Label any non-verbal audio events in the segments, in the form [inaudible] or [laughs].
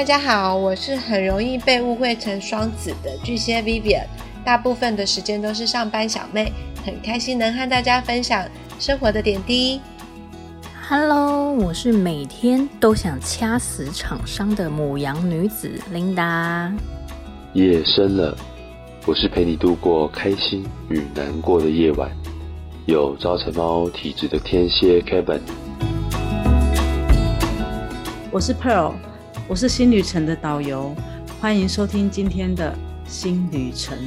大家好，我是很容易被误会成双子的巨蟹 Vivian，大部分的时间都是上班小妹，很开心能和大家分享生活的点滴。Hello，我是每天都想掐死厂商的母羊女子 Linda。夜深了，我是陪你度过开心与难过的夜晚，有招财猫体质的天蝎 Kevin。我是 Pearl。我是新旅程的导游，欢迎收听今天的新旅程。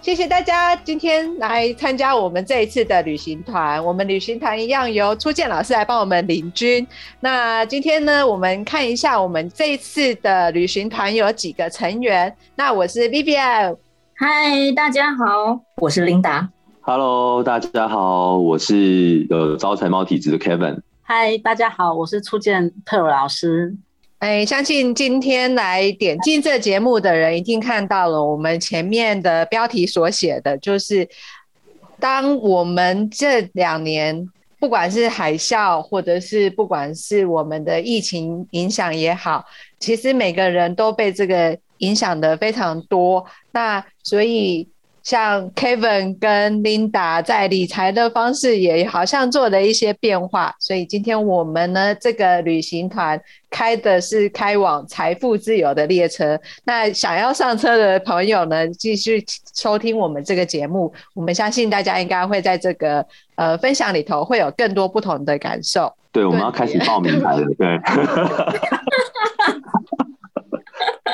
谢谢大家今天来参加我们这一次的旅行团。我们旅行团一样由初见老师来帮我们领军。那今天呢，我们看一下我们这一次的旅行团有几个成员。那我是 Vivian。嗨，大家好，我是琳达。Hello，大家好，我是呃招财猫体质的 Kevin。嗨，大家好，我是初见特老师。哎，相信今天来点进这节目的人，一定看到了我们前面的标题所写的，就是当我们这两年，不管是海啸，或者是不管是我们的疫情影响也好，其实每个人都被这个。影响的非常多，那所以像 Kevin 跟 Linda 在理财的方式也好像做了一些变化，所以今天我们呢这个旅行团开的是开往财富自由的列车。那想要上车的朋友呢，继续收听我们这个节目，我们相信大家应该会在这个呃分享里头会有更多不同的感受。对，我们要开始报名牌了，对。[laughs]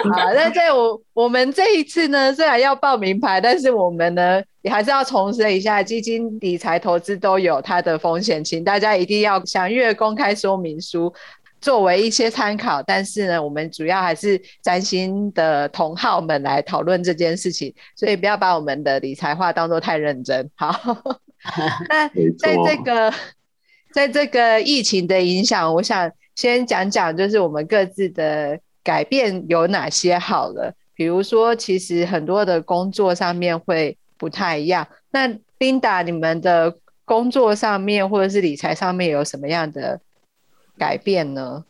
好，那在我我们这一次呢，虽然要报名牌，但是我们呢也还是要重申一下，基金理财投资都有它的风险，请大家一定要详阅公开说明书，作为一些参考。但是呢，我们主要还是占星的同好们来讨论这件事情，所以不要把我们的理财话当做太认真。好，[laughs] 那在这个在这个疫情的影响，我想先讲讲，就是我们各自的。改变有哪些？好了，比如说，其实很多的工作上面会不太一样。那 Linda，你们的工作上面或者是理财上面有什么样的改变呢？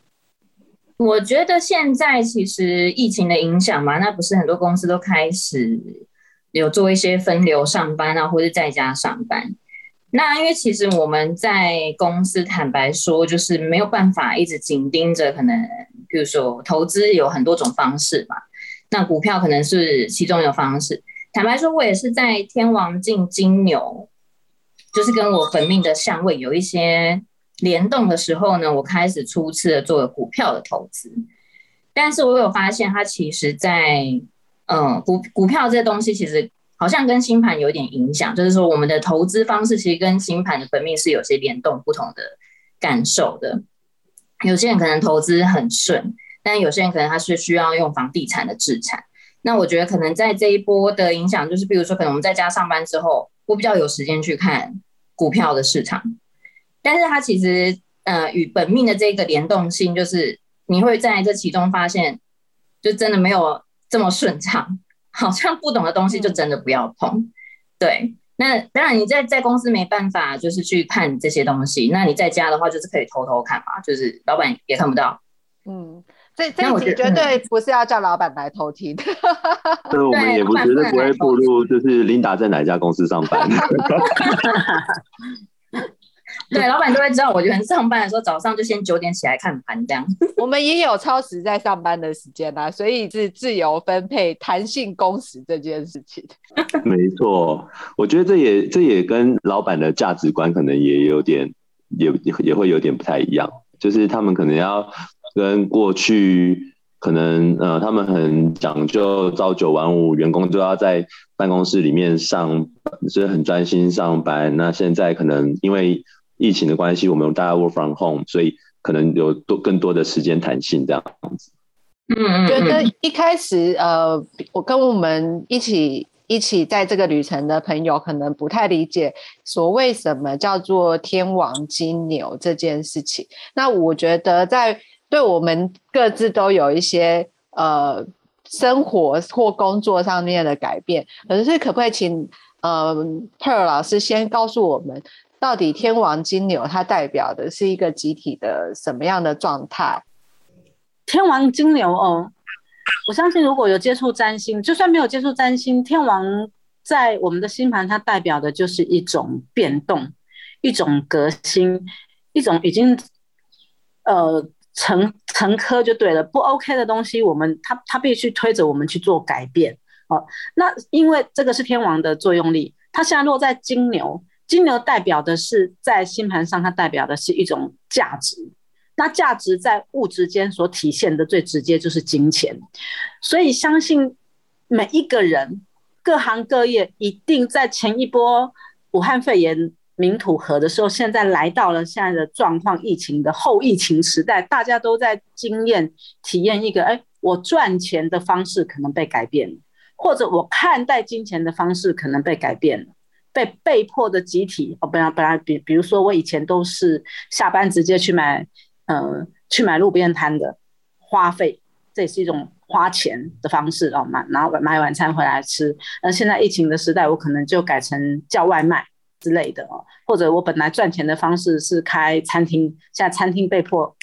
我觉得现在其实疫情的影响嘛，那不是很多公司都开始有做一些分流上班啊，或者在家上班。那因为其实我们在公司坦白说，就是没有办法一直紧盯着可能。比如说，投资有很多种方式嘛，那股票可能是其中一种方式。坦白说，我也是在天王进金牛，就是跟我本命的相位有一些联动的时候呢，我开始初次的做股票的投资。但是我有发现，它其实，在嗯股股票这东西，其实好像跟星盘有点影响，就是说我们的投资方式其实跟星盘的本命是有些联动不同的感受的。有些人可能投资很顺，但有些人可能他是需要用房地产的资产。那我觉得可能在这一波的影响，就是比如说，可能我们在家上班之后，我比较有时间去看股票的市场。但是它其实呃与本命的这个联动性，就是你会在这其中发现，就真的没有这么顺畅。好像不懂的东西就真的不要碰。对。那当然，你在在公司没办法，就是去看这些东西。那你在家的话，就是可以偷偷看嘛，就是老板也看不到。嗯，这这一集绝对不是要叫老板来偷听。对，我们也不绝对不会步入，就是琳达在哪家公司上班。[laughs] [laughs] 对，[laughs] 老板都会知道。我觉得上班的时候，早上就先九点起来看盘，这样。[laughs] 我们也有超时在上班的时间啦，所以是自由分配、弹性工时这件事情。[laughs] 没错，我觉得这也这也跟老板的价值观可能也有点，也也会有点不太一样。就是他们可能要跟过去可能呃，他们很讲究朝九晚五，员工都要在办公室里面上，所以很专心上班。那现在可能因为疫情的关系，我们大家 work from home，所以可能有多更多的时间弹性这样子。嗯，觉得一开始呃，我跟我们一起一起在这个旅程的朋友，可能不太理解所谓什么叫做天王金牛这件事情。那我觉得在对我们各自都有一些呃生活或工作上面的改变。可是可不可以请呃 Pearl 老师先告诉我们，到底天王金牛它代表的是一个集体的什么样的状态？天王金牛哦，我相信如果有接触占星，就算没有接触占星，天王在我们的星盘，它代表的就是一种变动，一种革新，一种已经呃成成科就对了，不 OK 的东西，我们他他必须推着我们去做改变哦。那因为这个是天王的作用力，它现在落在金牛，金牛代表的是在星盘上，它代表的是一种价值。那价值在物质间所体现的最直接就是金钱，所以相信每一个人、各行各业一定在前一波武汉肺炎民土核的时候，现在来到了现在的状况，疫情的后疫情时代，大家都在经验体验一个：哎，我赚钱的方式可能被改变了，或者我看待金钱的方式可能被改变了，被被迫的集体哦，本来本来比比如说我以前都是下班直接去买。呃，去买路边摊的花费，这也是一种花钱的方式哦。买然后买晚餐回来吃。那现在疫情的时代，我可能就改成叫外卖之类的哦。或者我本来赚钱的方式是开餐厅，现在餐厅被迫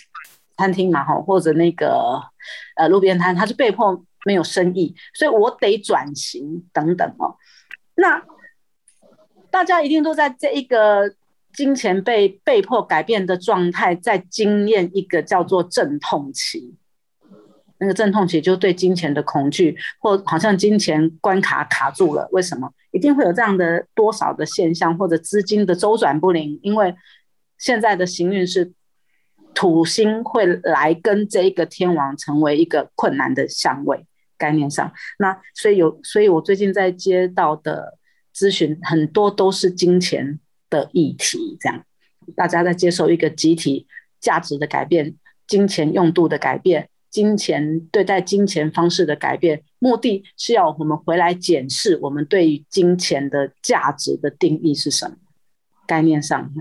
餐厅嘛哈，或者那个呃路边摊，它是被迫没有生意，所以我得转型等等哦。那大家一定都在这一个。金钱被被迫改变的状态，在经验一个叫做阵痛期。那个阵痛期就对金钱的恐惧，或好像金钱关卡卡住了。为什么？一定会有这样的多少的现象，或者资金的周转不灵。因为现在的行运是土星会来跟这一个天王成为一个困难的相位概念上。那所以有，所以我最近在接到的咨询很多都是金钱。的议题，这样大家在接受一个集体价值的改变，金钱用度的改变，金钱对待金钱方式的改变，目的是要我们回来检视我们对于金钱的价值的定义是什么？概念上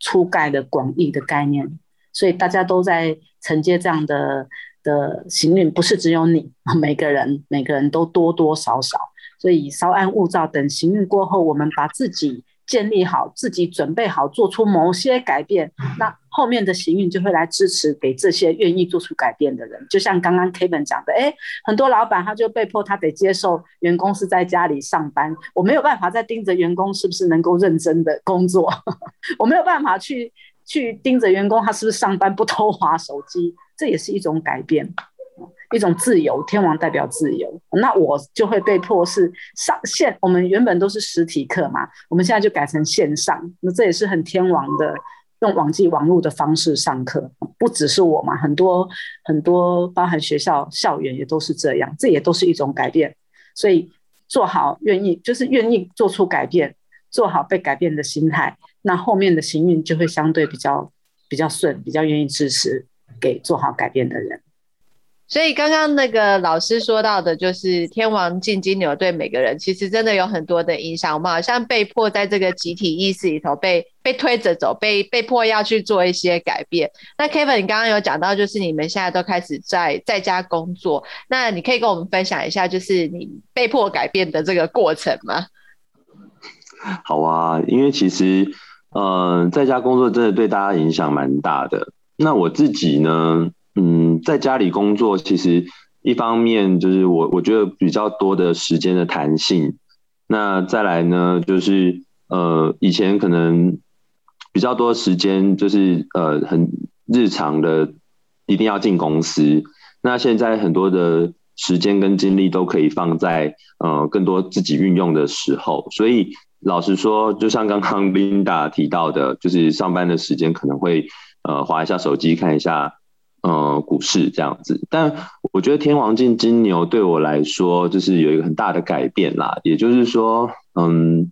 粗概的广义的概念，所以大家都在承接这样的的行运，不是只有你，每个人每个人都多多少少，所以稍安勿躁，等行运过后，我们把自己。建立好自己，准备好做出某些改变，那后面的行运就会来支持给这些愿意做出改变的人。就像刚刚 Kevin 讲的，哎，很多老板他就被迫他得接受员工是在家里上班，我没有办法再盯着员工是不是能够认真的工作，[laughs] 我没有办法去去盯着员工他是不是上班不偷滑手机，这也是一种改变。一种自由，天王代表自由，那我就会被迫是上线。我们原本都是实体课嘛，我们现在就改成线上。那这也是很天王的，用网际网络的方式上课，不只是我嘛，很多很多，包含学校校园也都是这样，这也都是一种改变。所以做好愿意，就是愿意做出改变，做好被改变的心态，那后面的行运就会相对比较比较顺，比较愿意支持给做好改变的人。所以刚刚那个老师说到的，就是天王进金牛对每个人其实真的有很多的影响。我们好像被迫在这个集体意识里头被被推着走，被被迫要去做一些改变。那 Kevin，你刚刚有讲到，就是你们现在都开始在在家工作，那你可以跟我们分享一下，就是你被迫改变的这个过程吗？好啊，因为其实呃，在家工作真的对大家影响蛮大的。那我自己呢？嗯，在家里工作，其实一方面就是我我觉得比较多的时间的弹性。那再来呢，就是呃，以前可能比较多时间就是呃很日常的，一定要进公司。那现在很多的时间跟精力都可以放在呃更多自己运用的时候。所以老实说，就像刚刚 Linda 提到的，就是上班的时间可能会呃划一下手机看一下。呃，股市这样子，但我觉得天王进金牛对我来说，就是有一个很大的改变啦。也就是说，嗯，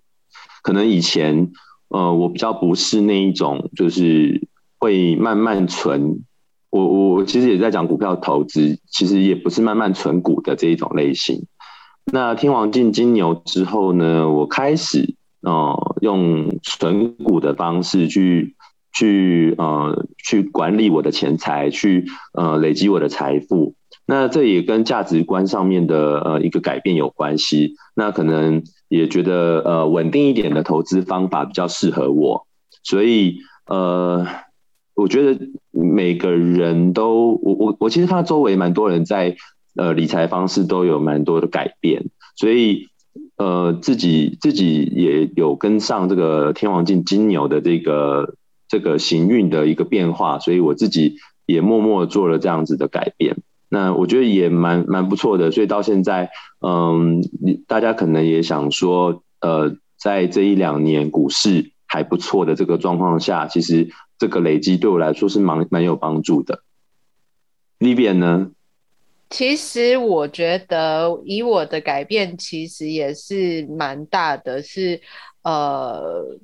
可能以前，呃，我比较不是那一种，就是会慢慢存。我我其实也在讲股票投资，其实也不是慢慢存股的这一种类型。那天王进金牛之后呢，我开始，呃，用存股的方式去。去呃去管理我的钱财，去呃累积我的财富。那这也跟价值观上面的呃一个改变有关系。那可能也觉得呃稳定一点的投资方法比较适合我，所以呃，我觉得每个人都我我我其实看周围蛮多人在呃理财方式都有蛮多的改变，所以呃自己自己也有跟上这个天王镜金牛的这个这个行运的一个变化，所以我自己也默默做了这样子的改变。那我觉得也蛮蛮不错的，所以到现在，嗯，大家可能也想说，呃，在这一两年股市还不错的这个状况下，其实这个累积对我来说是蛮蛮有帮助的。里边呢？其实我觉得以我的改变，其实也是蛮大的，是呃。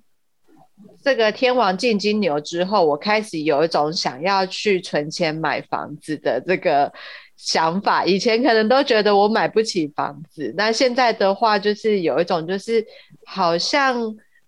这个天王进金牛之后，我开始有一种想要去存钱买房子的这个想法。以前可能都觉得我买不起房子，那现在的话就是有一种，就是好像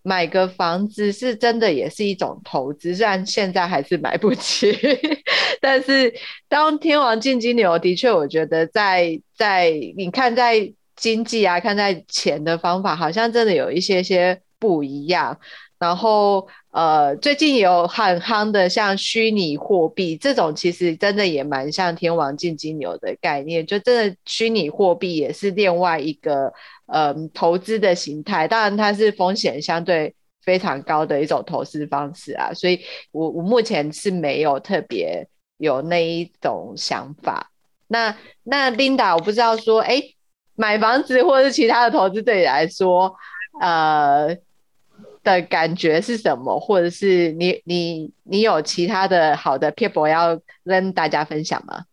买个房子是真的也是一种投资。虽然现在还是买不起，[laughs] 但是当天王进金牛，的确我觉得在在你看在经济啊，看在钱的方法，好像真的有一些些不一样。然后，呃，最近有很夯的，像虚拟货币这种，其实真的也蛮像天王进金牛的概念，就真的虚拟货币也是另外一个，呃，投资的形态。当然，它是风险相对非常高的一种投资方式啊。所以，我我目前是没有特别有那一种想法。那那 Linda，我不知道说，哎，买房子或者是其他的投资对你来说，呃。的感觉是什么？或者是你你你有其他的好的 people 要跟大家分享吗？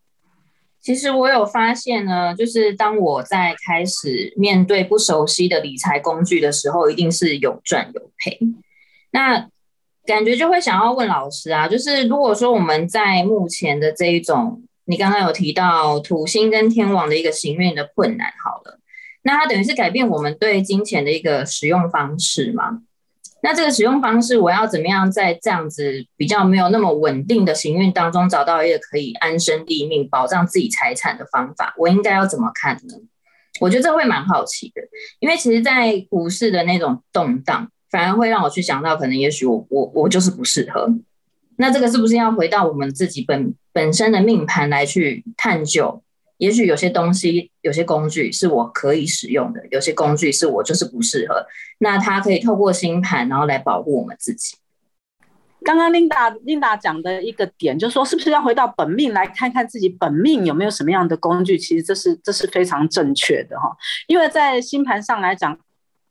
其实我有发现呢，就是当我在开始面对不熟悉的理财工具的时候，一定是有赚有赔。那感觉就会想要问老师啊，就是如果说我们在目前的这一种，你刚刚有提到土星跟天王的一个行运的困难，好了，那它等于是改变我们对金钱的一个使用方式吗？那这个使用方式，我要怎么样在这样子比较没有那么稳定的行运当中，找到一个可以安身立命、保障自己财产的方法？我应该要怎么看呢？我觉得这会蛮好奇的，因为其实，在股市的那种动荡，反而会让我去想到，可能也许我我我就是不适合。那这个是不是要回到我们自己本本身的命盘来去探究？也许有些东西、有些工具是我可以使用的，有些工具是我就是不适合。那它可以透过星盘，然后来保护我们自己。刚刚 Linda Linda 讲的一个点，就是说，是不是要回到本命来看看自己本命有没有什么样的工具？其实这是这是非常正确的哈，因为在星盘上来讲，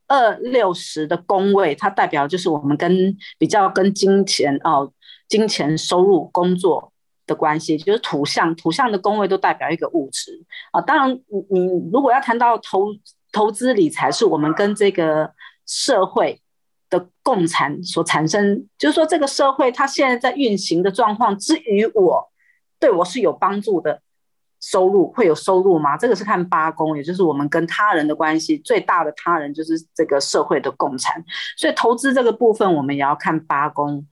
二六十的宫位，它代表就是我们跟比较跟金钱哦，金钱收入工作。的关系就是土象，土象的宫位都代表一个物质啊。当然，你你如果要谈到投投资理财，是我们跟这个社会的共产所产生，就是说这个社会它现在在运行的状况，之于我对我是有帮助的收入会有收入吗？这个是看八宫，也就是我们跟他人的关系最大的他人就是这个社会的共产，所以投资这个部分我们也要看八宫。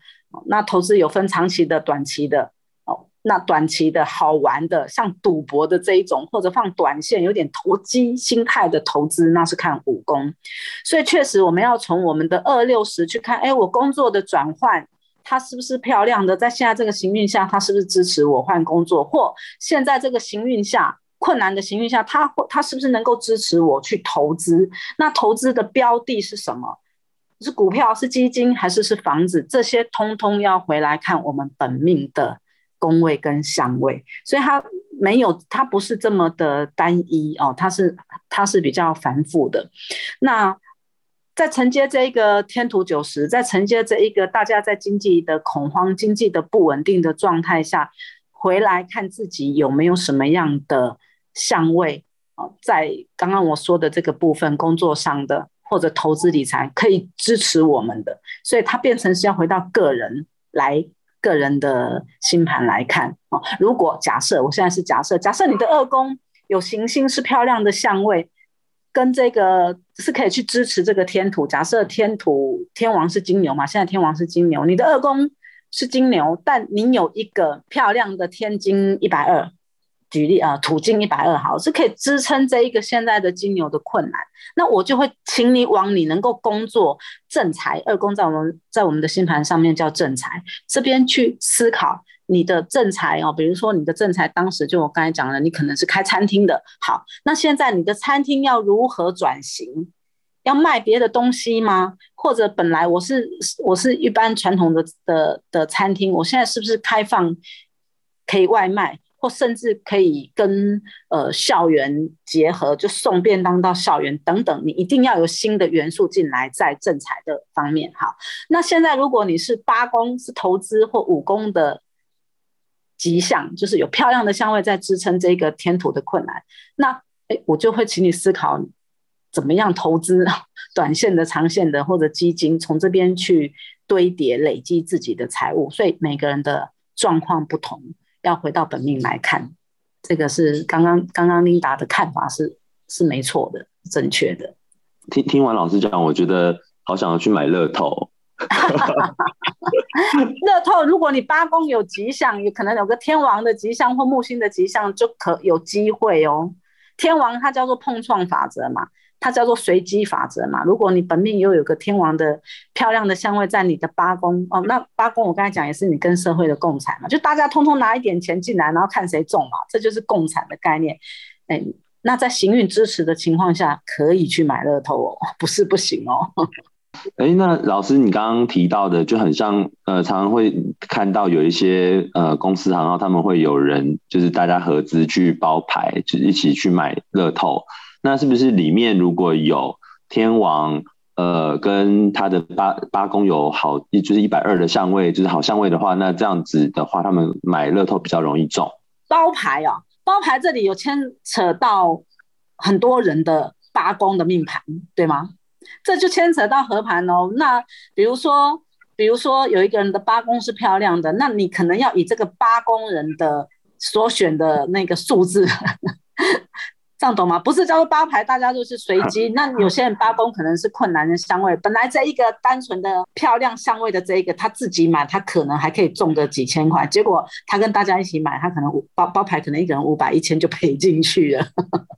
那投资有分长期的、短期的。那短期的好玩的，像赌博的这一种，或者放短线有点投机心态的投资，那是看武功。所以确实，我们要从我们的二六十去看，哎，我工作的转换，它是不是漂亮的？在现在这个行运下，它是不是支持我换工作？或现在这个行运下困难的行运下，它它是不是能够支持我去投资？那投资的标的是什么？是股票、是基金，还是是房子？这些通通要回来看我们本命的。宫位跟相位，所以它没有，它不是这么的单一哦，它是它是比较繁复的。那在承接这一个天图九十，在承接这一个大家在经济的恐慌、经济的不稳定的状态下，回来看自己有没有什么样的相位啊，在刚刚我说的这个部分，工作上的或者投资理财可以支持我们的，所以它变成是要回到个人来。个人的星盘来看哦，如果假设我现在是假设，假设你的二宫有行星是漂亮的相位，跟这个是可以去支持这个天土。假设天土天王是金牛嘛，现在天王是金牛，你的二宫是金牛，但你有一个漂亮的天金一百二，举例啊，土金一百二好，是可以支撑这一个现在的金牛的困难。那我就会请你往你能够工作正财二宫在我们在我们的星盘上面叫正财这边去思考你的正财哦，比如说你的正财当时就我刚才讲了，你可能是开餐厅的，好，那现在你的餐厅要如何转型？要卖别的东西吗？或者本来我是我是一般传统的的的餐厅，我现在是不是开放可以外卖？或甚至可以跟呃校园结合，就送便当到校园等等，你一定要有新的元素进来，在正财的方面。好，那现在如果你是八宫是投资或五宫的吉祥，就是有漂亮的香味在支撑这个天土的困难，那哎，我就会请你思考怎么样投资短线的、长线的或者基金，从这边去堆叠累积自己的财务。所以每个人的状况不同。要回到本命来看，这个是刚刚刚刚琳达的看法是是没错的，正确的。听听完老师讲，我觉得好想要去买乐透。[laughs] 乐透，如果你八宫有吉祥，有可能有个天王的吉祥或木星的吉祥，就可有机会哦。天王它叫做碰撞法则嘛。它叫做随机法则嘛。如果你本命又有个天王的漂亮的香味在你的八宫哦，那八宫我刚才讲也是你跟社会的共产嘛，就大家通通拿一点钱进来，然后看谁中嘛，这就是共产的概念。哎，那在行运支持的情况下，可以去买乐透哦，[laughs] 不是不行哦。[laughs] 哎，那老师你刚刚提到的就很像，呃，常常会看到有一些呃公司行号他们会有人就是大家合资去包牌，就一起去买乐透。那是不是里面如果有天王，呃，跟他的八八宫有好，就是一百二的相位，就是好相位的话，那这样子的话，他们买乐透比较容易中。包牌啊，包牌这里有牵扯到很多人的八宫的命盘，对吗？这就牵扯到合盘哦。那比如说，比如说有一个人的八宫是漂亮的，那你可能要以这个八宫人的所选的那个数字。这样懂吗？不是叫做八牌，大家都是随机。[laughs] 那有些人八宫可能是困难的香味，本来这一个单纯的漂亮香味的这一个，他自己买，他可能还可以中个几千块。结果他跟大家一起买，他可能包包牌可能一个人五百、一千就赔进去了。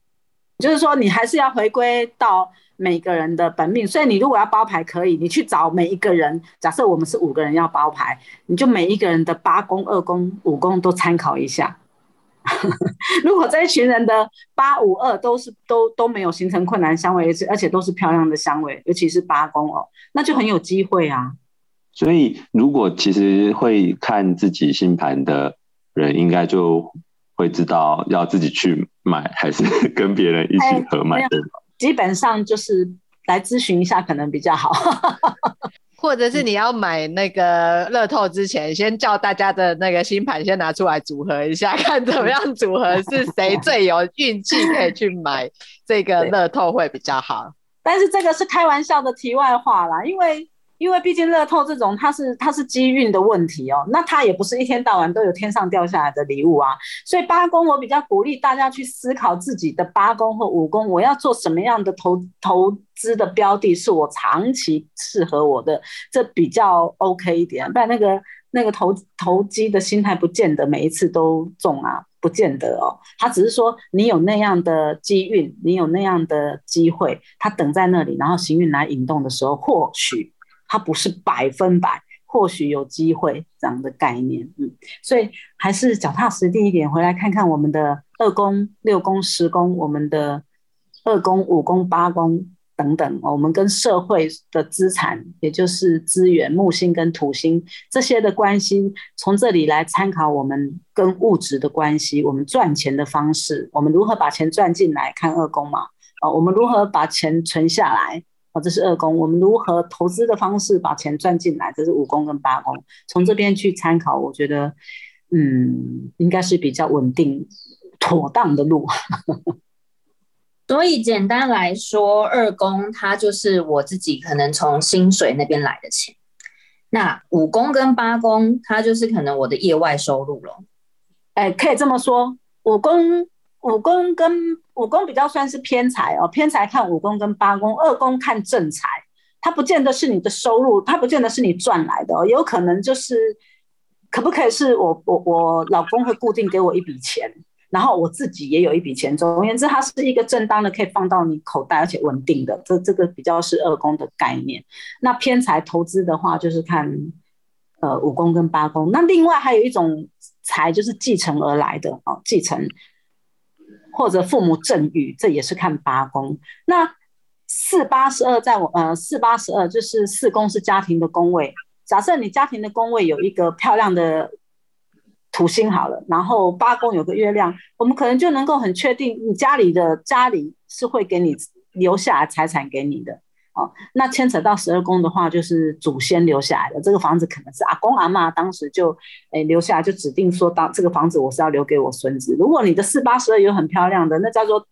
[laughs] 就是说，你还是要回归到每个人的本命。所以你如果要包牌，可以你去找每一个人。假设我们是五个人要包牌，你就每一个人的八宫、二宫、五宫都参考一下。[laughs] 如果这一群人的八五二都是都都没有形成困难香味，而且而且都是漂亮的香味，尤其是八宫哦，那就很有机会啊。所以，如果其实会看自己星盘的人，应该就会知道要自己去买，还是跟别人一起合买对基本上就是来咨询一下，可能比较好。或者是你要买那个乐透之前，先叫大家的那个星盘先拿出来组合一下，[laughs] 看怎么样组合是谁最有运气可以去买这个乐透会比较好。但是这个是开玩笑的题外话啦，因为。因为毕竟乐透这种，它是它是机运的问题哦，那它也不是一天到晚都有天上掉下来的礼物啊。所以八宫我比较鼓励大家去思考自己的八宫或五宫，我要做什么样的投投资的标的，是我长期适合我的，这比较 OK 一点。不然那个那个投投机的心态，不见得每一次都中啊，不见得哦。他只是说你有那样的机运，你有那样的机会，他等在那里，然后行运来引动的时候，或许。它不是百分百，或许有机会这样的概念，嗯，所以还是脚踏实地一点，回来看看我们的二宫、六宫、十宫，我们的二宫、五宫、八宫等等，我们跟社会的资产，也就是资源，木星跟土星这些的关系，从这里来参考我们跟物质的关系，我们赚钱的方式，我们如何把钱赚进来，看二宫嘛，啊，我们如何把钱存下来。这是二宫，我们如何投资的方式把钱赚进来？这是五宫跟八宫，从这边去参考，我觉得，嗯，应该是比较稳定、妥当的路。[laughs] 所以简单来说，二宫它就是我自己可能从薪水那边来的钱，那五宫跟八宫它就是可能我的业外收入了。哎，可以这么说，五宫。五宫跟五宫比较算是偏财哦，偏财看五宫跟八宫，二宫看正财，它不见得是你的收入，它不见得是你赚来的，哦有可能就是可不可以是我我我老公会固定给我一笔钱，然后我自己也有一笔钱。总而言之，它是一个正当的，可以放到你口袋，而且稳定的。这这个比较是二宫的概念。那偏财投资的话，就是看呃五宫跟八宫。那另外还有一种财，就是继承而来的哦，继承或者父母赠与，这也是看八宫。那四八十二在我呃四八十二就是四宫是家庭的宫位。假设你家庭的宫位有一个漂亮的土星好了，然后八宫有个月亮，我们可能就能够很确定你家里的家里是会给你留下财产给你的哦。那牵扯到十二宫的话，就是祖先留下来的这个房子，可能是阿公阿妈当时就诶留下来，就指定说当这个房子我是要留给我孙子。如果你的四八十二有很漂亮的，那叫做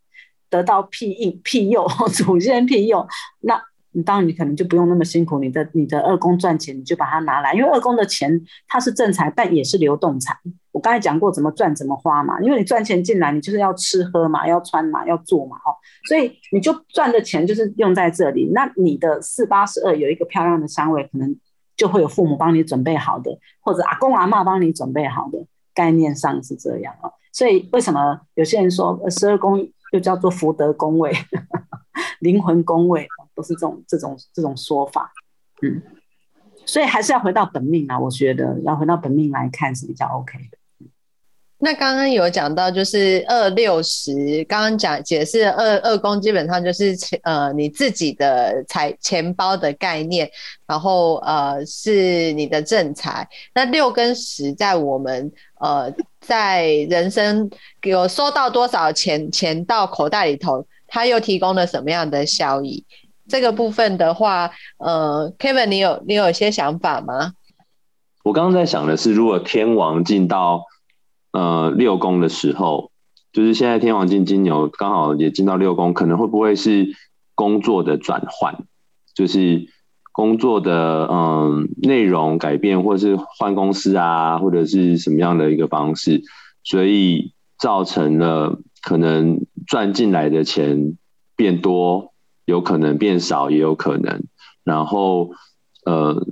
得到庇应庇佑，[laughs] 祖先庇佑那。你当然，你可能就不用那么辛苦，你的你的二宫赚钱，你就把它拿来，因为二宫的钱它是正财，但也是流动财。我刚才讲过怎么赚怎么花嘛，因为你赚钱进来，你就是要吃喝嘛，要穿嘛，要做嘛，哦，所以你就赚的钱就是用在这里。那你的四八十二有一个漂亮的香位，可能就会有父母帮你准备好的，或者阿公阿妈帮你准备好的，概念上是这样哦。所以为什么有些人说十二宫又叫做福德宫位、[laughs] 灵魂宫位？都是这种这种这种说法，嗯，所以还是要回到本命啊，我觉得要回到本命来看是比较 OK 的。那刚刚有讲到就是二六十，刚刚讲解释二二宫基本上就是呃你自己的财钱包的概念，然后呃是你的正财。那六跟十在我们呃在人生有收到多少钱钱到口袋里头，它又提供了什么样的效益？这个部分的话，呃，Kevin，你有你有一些想法吗？我刚刚在想的是，如果天王进到呃六宫的时候，就是现在天王进金牛，刚好也进到六宫，可能会不会是工作的转换，就是工作的嗯内容改变，或是换公司啊，或者是什么样的一个方式，所以造成了可能赚进来的钱变多。有可能变少，也有可能，然后呃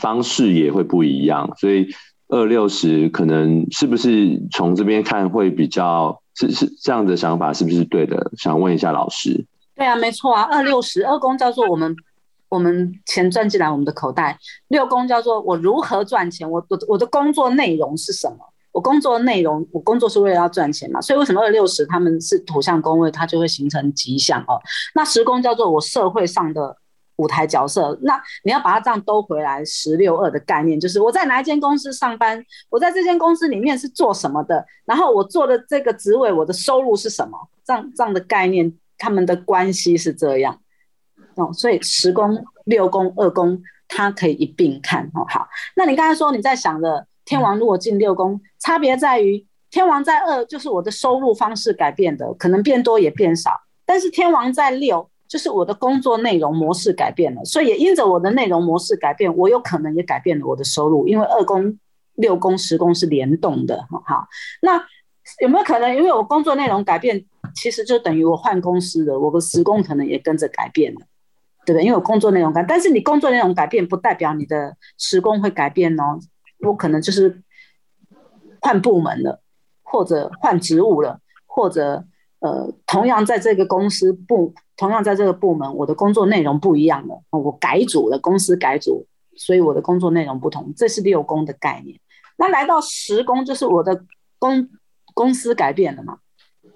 方式也会不一样，所以二六十可能是不是从这边看会比较是是这样的想法是不是对的？想问一下老师。对啊，没错啊，二六十二宫叫做我们我们钱赚进来我们的口袋，六宫叫做我如何赚钱，我我我的工作内容是什么？我工作的内容，我工作是为了要赚钱嘛，所以为什么二六十他们是土象宫位，它就会形成吉祥哦。那十宫叫做我社会上的舞台角色，那你要把它这样兜回来，十六二的概念就是我在哪一间公司上班，我在这间公司里面是做什么的，然后我做的这个职位，我的收入是什么，这样这样的概念，他们的关系是这样哦。所以十宫、六宫、二宫，它可以一并看哦。好，那你刚才说你在想的。天王如果进六宫，差别在于天王在二，就是我的收入方式改变的，可能变多也变少；但是天王在六，就是我的工作内容模式改变了，所以也因着我的内容模式改变，我有可能也改变了我的收入，因为二宫、六宫、十宫是联动的。好，那有没有可能，因为我工作内容改变，其实就等于我换公司了，我的时工可能也跟着改变了，对不对？因为我工作内容改，但是你工作内容改变，不代表你的时工会改变哦。我可能就是换部门了，或者换职务了，或者呃，同样在这个公司部，同样在这个部门，我的工作内容不一样了，我改组了，公司改组，所以我的工作内容不同，这是六宫的概念。那来到十宫，就是我的公公司改变了嘛？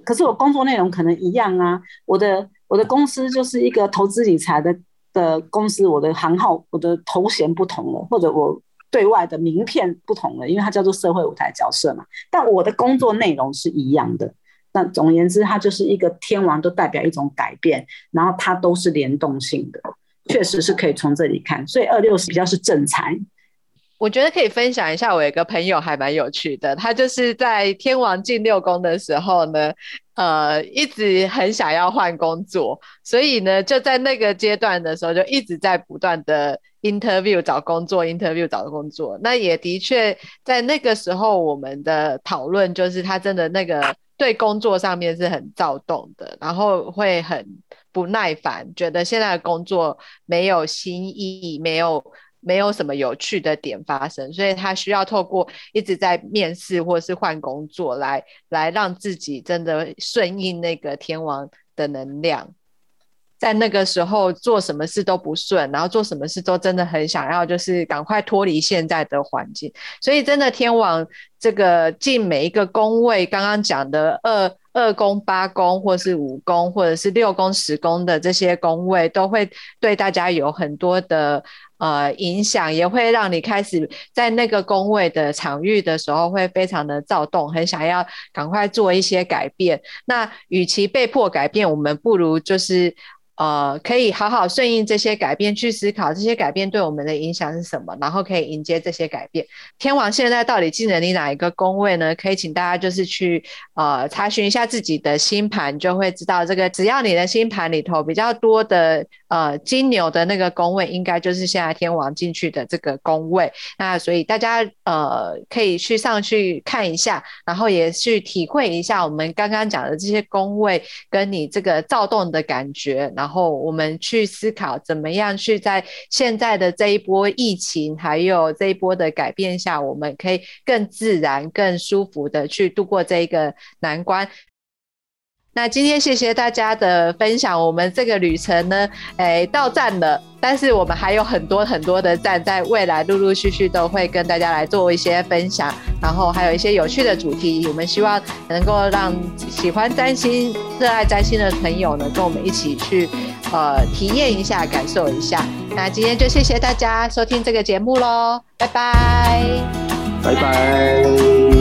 可是我工作内容可能一样啊，我的我的公司就是一个投资理财的的公司，我的行号，我的头衔不同了，或者我。对外的名片不同了，因为它叫做社会舞台角色嘛。但我的工作内容是一样的。那总而言之，它就是一个天王，都代表一种改变，然后它都是联动性的，确实是可以从这里看。所以二六是比较是正财。我觉得可以分享一下，我有一个朋友还蛮有趣的，他就是在天王进六宫的时候呢，呃，一直很想要换工作，所以呢，就在那个阶段的时候，就一直在不断的 interview 找工作，interview 找工作。那也的确在那个时候，我们的讨论就是他真的那个对工作上面是很躁动的，然后会很不耐烦，觉得现在的工作没有新意，没有。没有什么有趣的点发生，所以他需要透过一直在面试或是换工作来来让自己真的顺应那个天王的能量。在那个时候做什么事都不顺，然后做什么事都真的很想要，就是赶快脱离现在的环境。所以真的天王这个进每一个宫位，刚刚讲的二二宫、八宫，或是五宫，或者是六宫、十宫的这些宫位，都会对大家有很多的呃影响，也会让你开始在那个工位的场域的时候，会非常的躁动，很想要赶快做一些改变。那与其被迫改变，我们不如就是。呃，可以好好顺应这些改变，去思考这些改变对我们的影响是什么，然后可以迎接这些改变。天王现在到底进了你哪一个宫位呢？可以请大家就是去呃查询一下自己的星盘，就会知道这个。只要你的星盘里头比较多的呃金牛的那个宫位，应该就是现在天王进去的这个宫位。那所以大家呃可以去上去看一下，然后也去体会一下我们刚刚讲的这些宫位跟你这个躁动的感觉，然后。后，我们去思考怎么样去在现在的这一波疫情，还有这一波的改变下，我们可以更自然、更舒服的去度过这一个难关。那今天谢谢大家的分享，我们这个旅程呢，哎，到站了，但是我们还有很多很多的站，在未来陆陆续续都会跟大家来做一些分享，然后还有一些有趣的主题，我们希望能够让喜欢占星、热爱占星的朋友呢，跟我们一起去呃体验一下、感受一下。那今天就谢谢大家收听这个节目喽，拜拜，拜拜。